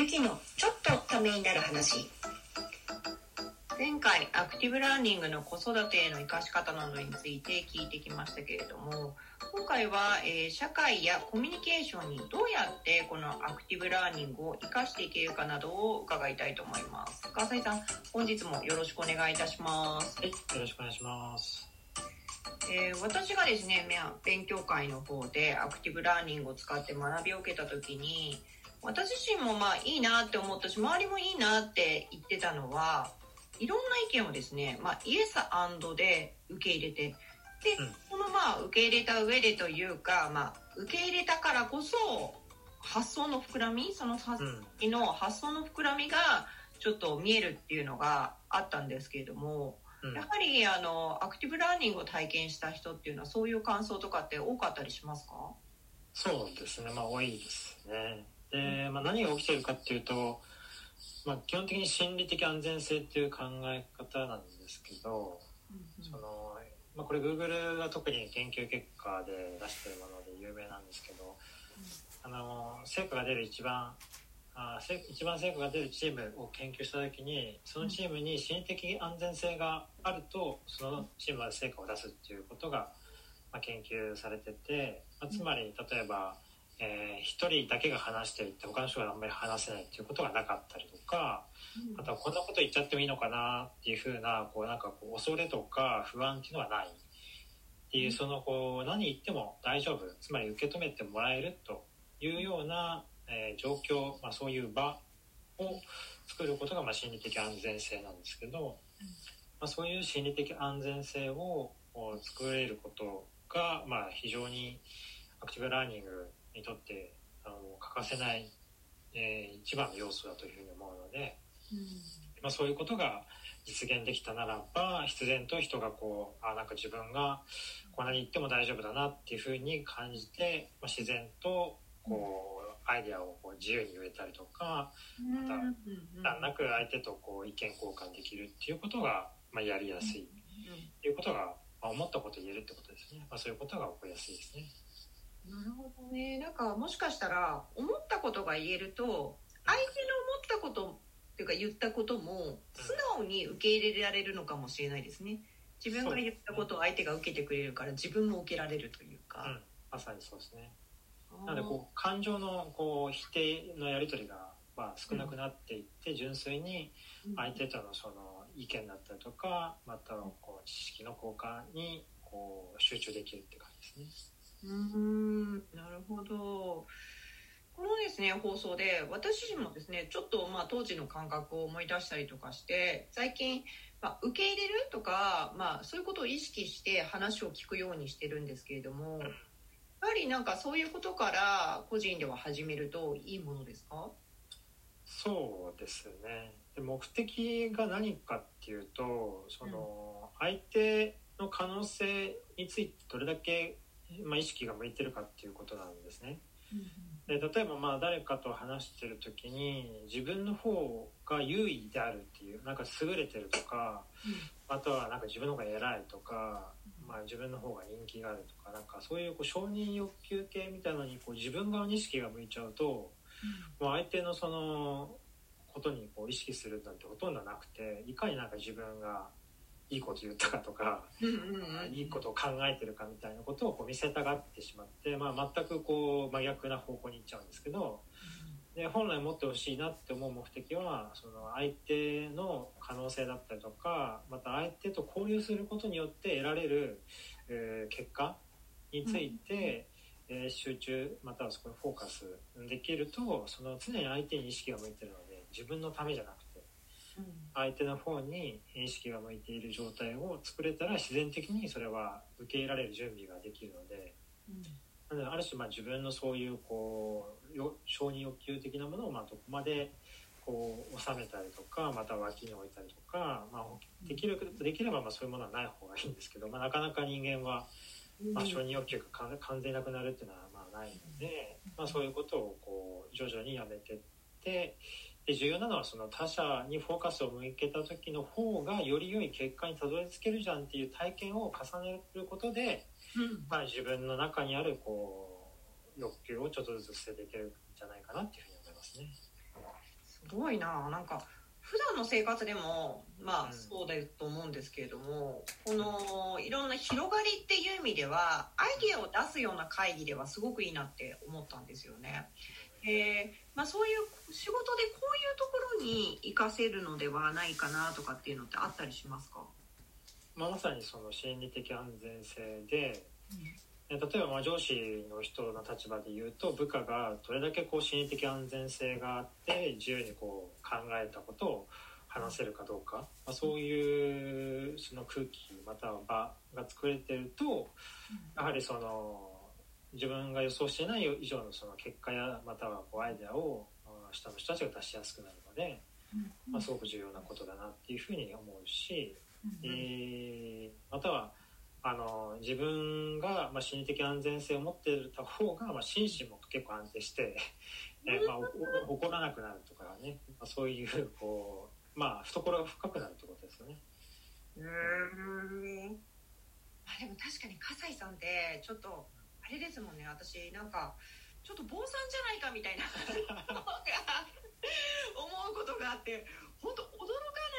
ゆきのちょっとためになる話。前回アクティブラーニングの子育てへの生かし方などについて聞いてきましたけれども今回は、えー、社会やコミュニケーションにどうやってこのアクティブラーニングを生かしていけるかなどを伺いたいと思います。川西さん本日もよろしくお願いいたします。はいよろしくお願いします。えー、私がですね勉強会の方でアクティブラーニングを使って学びを受けた時に私自身もまあいいなって思ったし周りもいいなって言ってたのはいろんな意見をですね、まあ、イエスで受け入れてで、うん、このまあ受け入れた上でというか、まあ、受け入れたからこそ発想の膨らみその先の発想の膨らみがちょっと見えるっていうのがあったんですけれども、うん、やはりあのアクティブラーニングを体験した人っていうのはそういう感想とかって多かったりしますか？そうですね。まあ多いですねで、まあ、何が起きてるかっていうと、まあ、基本的に心理的安全性っていう考え方なんですけど、うん、そのまあ、これ Google が特に研究結果で出してるもので有名なんですけど、うん、あの成果が出る一番あ一番成果が出るチームを研究した時にそのチームに心理的安全性があるとそのチームは成果を出すっていうことが、まあ、研究されてて、まあ、つまり例えばえー、1人だけが話していて他の人があんまり話せないっていうことがなかったりとか、あとはこんなこと言っちゃってもいいのかなっていうふうなこうなんかこう恐れとか不安っていうのはないっていうそのこう何言っても大丈夫つまり受け止めてもらえるというような、えー、状況、まあ、そういう場を作ることがまあ心理的安全性なんですけど、まあ、そういう心理的安全性を作れることがまあ非常にアクティブラーニングにとってあの欠かせない、えー、一番の要素だというふうに思うので、うん、まあ、そういうことが実現できたならば必然と人がこうあなんか自分がこんなに言っても大丈夫だなっていうふうに感じて、まあ、自然とこう、アイデアをこう自由に言えたりとかまた難なく相手とこう意見交換できるっていうことが、まあ、やりやすい。っていうことが、まあ、思ったこと言えるってことですね、まあ、そういうことが起こりやすいですね。なるほどね。なんかもしかしたら思ったことが言えると相手の思ったことっていうか言ったことも素直に受け入れられるのかもしれないですね。自分が言ったことを相手が受けてくれるから自分も受けられるというか、うん、まさにそうですね。なのでこう感情のこう否定のやり取りがまあ少なくなっていって、うん、純粋に相手とのその意見だったりとかまたこう知識の交換にこう集中できるって感じですね。うんほど。このですね放送で私自身もですねちょっとまあ当時の感覚を思い出したりとかして最近、まあ、受け入れるとか、まあ、そういうことを意識して話を聞くようにしてるんですけれどもやはりなんかそういうことから個人では始めるといいものですか？そうですね。で目的が何かっていうとその相手の可能性についてどれだけまあ、意識が向いてるかっていうことなんですね。で例えばまあ誰かと話してる時に自分の方が優位であるっていうなんか優れてるとか、あとはなんか自分の方が偉いとか、まあ、自分の方が人気があるとかなんかそういうこう承認欲求系みたいなのにこう自分側に意識が向いちゃうと、もう相手のそのことにこう意識するなんてほとんどなくていかになんか自分がいいこと言ったかとか、いいことを考えてるかみたいなことをこう見せたがってしまって、まあ、全くこう真逆な方向に行っちゃうんですけど、で本来持ってほしいなって思う目的はその相手の可能性だったりとかまた相手と交流することによって得られる、えー、結果について、えー、集中またはそこにフォーカスできるとその常に相手に意識が向いてるので自分のためじゃなくて。相手の方に意識が向いている状態を作れたら自然的にそれは受け入れられる準備ができるので、うん、なのである種まあ自分のそういうこう承認欲求的なものをまあどこまでこう収めたりとかまた脇に置いたりとか、まあ、できるできればまあそういうものはない方がいいんですけど、まあ、なかなか人間は、まあ、承認欲求が完全なくなるっていうのはまあないので、まあ、そういうことをこう徐々にやめてって。で重要なのはその他者にフォーカスを向けた時の方がより良い結果にたどり着けるじゃんっていう体験を重ねることで、うん、まあ、自分の中にあるこう欲求をちょっとずつ捨てていけるんじゃないかなっていうふうに思いますね。すごいななんか普段の生活でもまあうんそうだと思うんですけれども、このいろんな広がりっていう意味ではアイディアを出すような会議ではすごくいいなって思ったんですよね。えーまあ、そういう仕事でこういうところに活かせるのではないかなとかっていうのってあったりしますか、まあ、まさにその心理的安全性でえ例えばまあ上司の人の立場で言うと部下がどれだけこう心理的安全性があって自由にこう考えたことを話せるかどうか、まあ、そういうその空気または場が作れてるとやはりその自分が予想していない以上のその結果やまたはこうアイデアをあ下の人たちが出しやすくなるので、まあ、すごく重要なことだなっていうふうに思うし。えーまたはあの自分が、まあ、心理的安全性を持っていた方が、まあ、心身も結構安定して、えーまあ、怒らなくなるとかね、まあ、そういうこう、まあ、懐が深くなるってことですよね。うんまあでも確かに笠井さんってちょっとあれですもんね。私なんかちょっと坊さんじゃないかみたいな。思うことがあって。本当驚か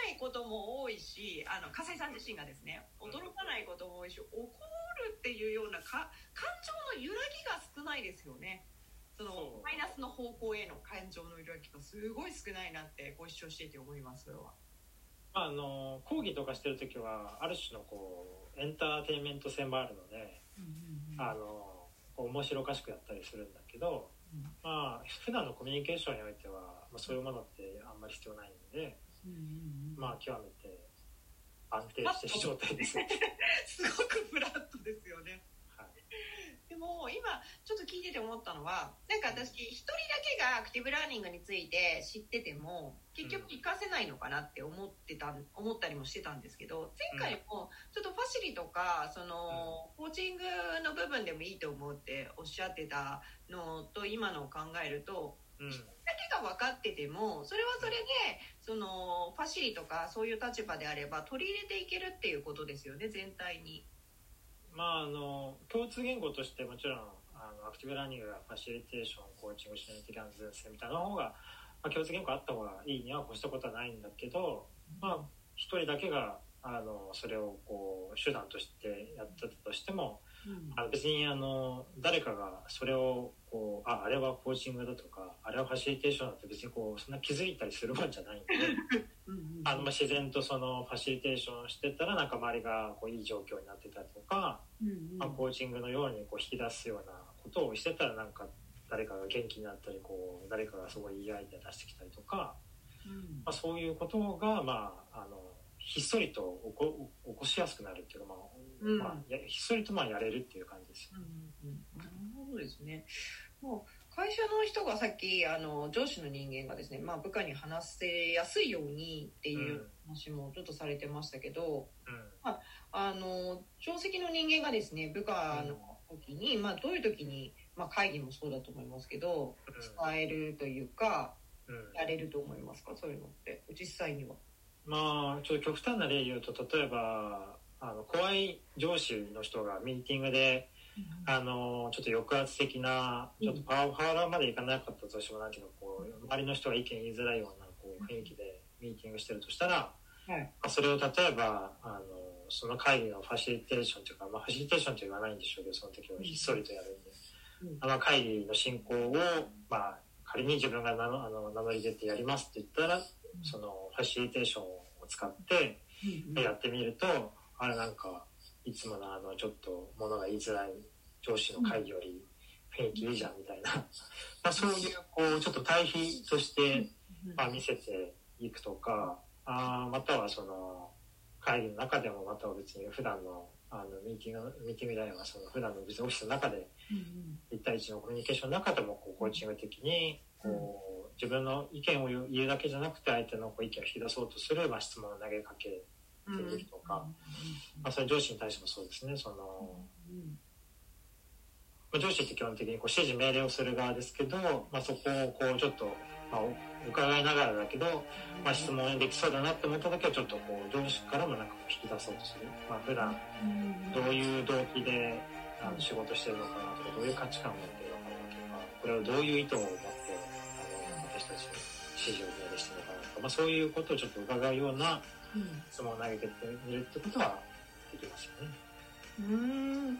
ないことも多いしあの笠井さん自身がですね驚かないことも多いし怒るっていうようなか感情の揺らぎが少ないですよね。そのマイナスの方向への感情の揺らぎがすごい少ないなってご一緒していて思いますそれは。まあ、あの講義とかしてる時はある種のこうエンターテインメント性もあるのであのこう面白おかしくやったりするんだけど、うんまあ普段のコミュニケーションにおいては、まあ、そういうものってあんまり必要ないので、まあ極めて安定してる状態ですね。すごくフラットですよね。はいでも今ちょっと聞いてて思ったのはなんか私一人だけがアクティブラーニングについて知ってても結局活かせないのかなって思ってた思ったりもしてたんですけど前回もちょっとファシリとかそのコーチングの部分でもいいと思うっておっしゃってたのと今のを考えるとうんだけが分かっててもそれはそれでそのファシリとかそういう立場であれば取り入れていけるっていうことですよね全体に。まああの共通言語としてもちろんあのアクティブラーニングやファシリテーションコーチング心理的安全性みたいな方が、まあ、共通言語あった方がいいには越したことはないんだけどまあ一人だけがあのそれをこう手段としてやってたとしてもあの別にあの誰かがそれをこうああれはコーチングだとかあれはファシリテーションだって別にこうそんな気づいたりするもんじゃないんで あのまあ自然とそのファシリテーションしてたらなんか周りがこういい状況になってたりとか、まあ、コーチングのようにこう引き出すようなことをしてたらなんか誰かが元気になったりこう誰かがすごいいいアイデア出してきたりとか、まあ、そういうことがまああのひっそりと起こ起こしやすくなるっていうか、まあうんまあ、やひっそりとまあやれるっていう感じですよ。なるほどですね。もう会社の人がさっきあの上司の人間がですね、まあ、部下に話せやすいようにっていう話もちょっとされてましたけど、うん。あの定石の人間がですね部下の時に、まあ、どういう時に、まあ、会議もそうだと思いますけど使えるというかうん。やれると思いますか？そういうのって。実際には。まあちょっと極端な例言うと例えばあの怖い上司の人がミーティングであのちょっと抑圧的なちょっとパワパワハラまでいかなかったとしてもなんけどこう周りの人が意見言いづらいようなこう雰囲気でミーティングしてるとしたら、はい。まあそれを例えばあのその会議のファシリテーションというか、まあ、ファシリテーションとは言わないんでしょうけどその時はひっそりとやるんで、うん。あの会議の進行を、まあ、仮に自分が名のあの名乗り出てやりますって言ったらそのファシリテーションを使ってやってみるとあれなんかいつものあのちょっと物が言いづらい上司の会議より雰囲気いいじゃんみたいな、まあ、そういうこうちょっと対比として、まあ、見せていくとかあーまたはその会議の中でもまたは別に普段のあのミーティングミーティングではその普段の別にオフィスの中で1対1のコミュニケーションの中でもこうコーチング的にこう自分の意見を言うだけじゃなくて相手のこう意見を引き出そうとする、まあ、質問を投げかけてみるとか、まあ、それ上司に対してもそうですね。その、まあ、上司って基本的にこう指示命令をする側ですけど、まあ、そこをこうちょっと、まあ、お伺いながらだけど、まあ、質問できそうだなって思った時はちょっとこう上司からもなんか引き出そうとする、まあ普段どういう動機であの仕事してるのかなとかどういう価値観を持ってるのかなとかこれをどういう意図を持ってあの私たちに指示を命令してるのかなとか、まあ、そういうことをちょっと伺うようなうん。質問を投げてみるってことはできますよね。うーん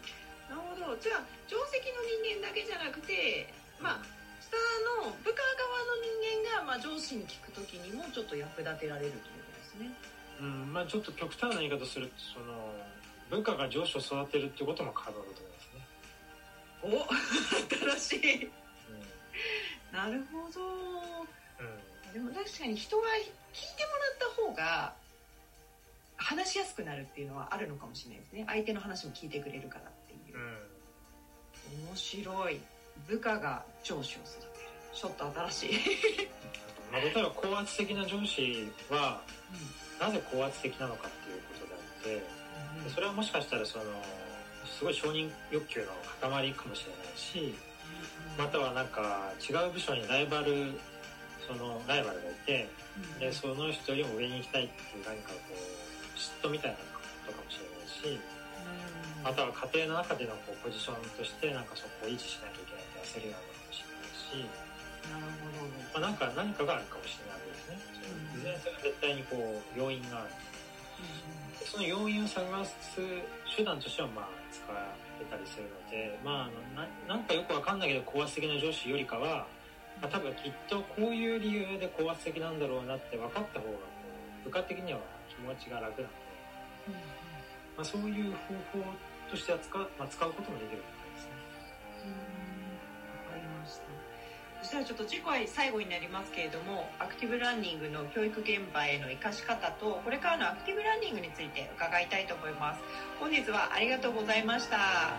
なるほど。じゃあ定石の人間だけじゃなくてまあ下の部下側の人間が、まあ、上司に聞くときにもちょっと役立てられるということですね。うんまあ、ちょっと極端な言い方するとその部下が上司を育てるってことも可能だと思いますね。お新しい。なるほど。うん。でも確かに人は聞いてもらった方が話しやすくなるっていうのはあるのかもしれないですね。相手の話も聞いてくれるからううん。うん面白い。部下が上司を育てる。ちょっと新しい、まあ、例えば高圧的な上司はなぜ高圧的なのかっていうことであってそれはもしかしたらそのすごい承認欲求の塊かもしれないしまたはなんか違う部署にライバルそのライバルがいてでその人よりも上に行きたいっていう何かこう嫉妬みたいなことかもしれないしまたは家庭の中でのこうポジションとしてなんかそこを維持しなきゃいけないって焦りがあるのかもしれないし、なるほど。ねまあ、なんか何かがあるかもしれないですね。うん。いずれにせよ絶対にこう要因がある。でその要因を探す手段としてはまあ使えたりするので、まあななんかよくわかんないけど高圧的な上司よりかは、まあ、多分きっとこういう理由で高圧的なんだろうなって分かった方がこう部下的には気持ちが楽なので、まあ、そういう方法として扱う,、まあ、使うこともできるみたいですね。わかりました。そしたらちょっと次回最後になりますけれどもアクティブランニングの教育現場への生かし方とこれからのアクティブランニングについて伺いたいと思います。本日はありがとうございました。